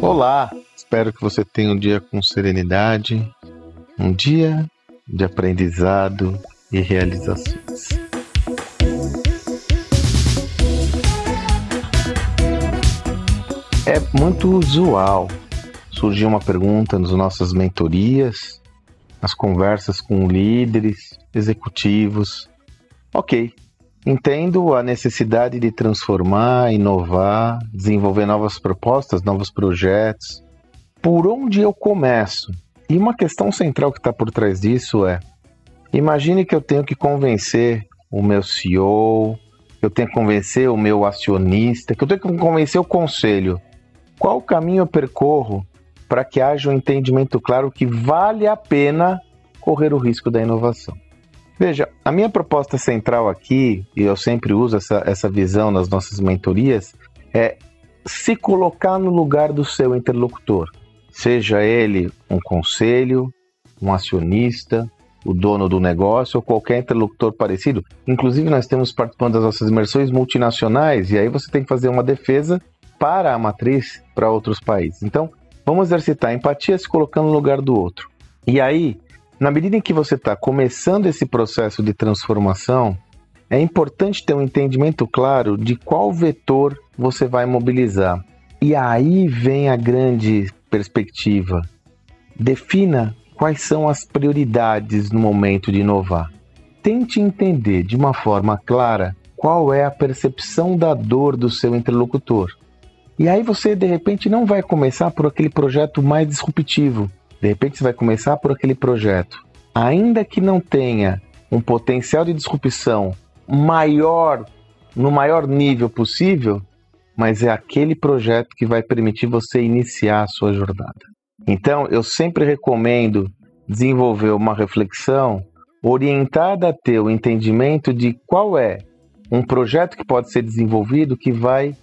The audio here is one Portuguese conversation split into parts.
Olá, espero que você tenha um dia com serenidade, um dia de aprendizado e realizações. É muito usual surgir uma pergunta nas nossas mentorias, nas conversas com líderes, executivos. Ok, entendo a necessidade de transformar, inovar, desenvolver novas propostas, novos projetos. Por onde eu começo? E uma questão central que está por trás disso é: imagine que eu tenho que convencer o meu CEO, eu tenho que convencer o meu acionista, que eu tenho que convencer o conselho. Qual caminho eu percorro para que haja um entendimento claro que vale a pena correr o risco da inovação? Veja, a minha proposta central aqui, e eu sempre uso essa, essa visão nas nossas mentorias, é se colocar no lugar do seu interlocutor, seja ele um conselho, um acionista, o dono do negócio ou qualquer interlocutor parecido. Inclusive, nós temos participando das nossas imersões multinacionais e aí você tem que fazer uma defesa para a matriz para outros países. Então, vamos exercitar empatia se colocando no lugar do outro. E aí, na medida em que você está começando esse processo de transformação, é importante ter um entendimento claro de qual vetor você vai mobilizar. E aí vem a grande perspectiva. Defina quais são as prioridades no momento de inovar. Tente entender de uma forma clara qual é a percepção da dor do seu interlocutor. E aí você de repente não vai começar por aquele projeto mais disruptivo. De repente você vai começar por aquele projeto, ainda que não tenha um potencial de disrupção maior, no maior nível possível, mas é aquele projeto que vai permitir você iniciar a sua jornada. Então, eu sempre recomendo desenvolver uma reflexão orientada a ter o entendimento de qual é um projeto que pode ser desenvolvido que vai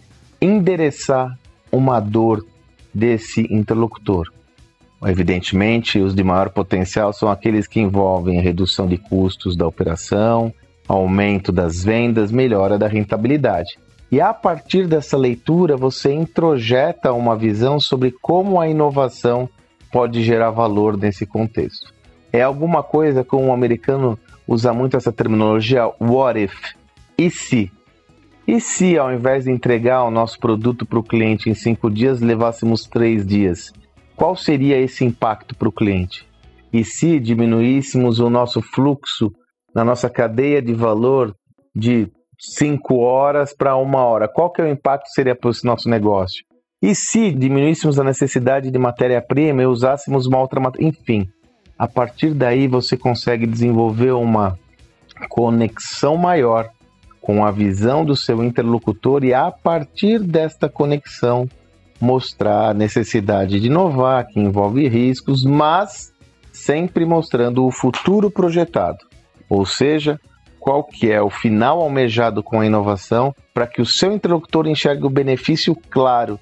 endereçar uma dor desse interlocutor. Evidentemente, os de maior potencial são aqueles que envolvem redução de custos da operação, aumento das vendas, melhora da rentabilidade. E a partir dessa leitura, você introjeta uma visão sobre como a inovação pode gerar valor nesse contexto. É alguma coisa como o um americano usa muito essa terminologia what if? E se? E se, ao invés de entregar o nosso produto para o cliente em cinco dias, levássemos três dias? Qual seria esse impacto para o cliente? E se diminuíssemos o nosso fluxo na nossa cadeia de valor de cinco horas para uma hora? Qual que é o impacto que seria para o nosso negócio? E se diminuíssemos a necessidade de matéria-prima e usássemos uma outra matéria? Enfim, a partir daí você consegue desenvolver uma conexão maior com a visão do seu interlocutor e, a partir desta conexão, mostrar a necessidade de inovar, que envolve riscos, mas sempre mostrando o futuro projetado, ou seja, qual que é o final almejado com a inovação para que o seu interlocutor enxergue o benefício claro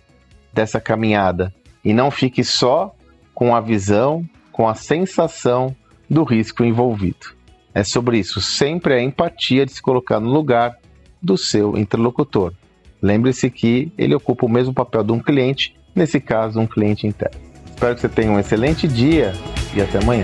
dessa caminhada e não fique só com a visão, com a sensação do risco envolvido. É sobre isso, sempre a empatia de se colocar no lugar do seu interlocutor. Lembre-se que ele ocupa o mesmo papel de um cliente, nesse caso, um cliente interno. Espero que você tenha um excelente dia e até amanhã.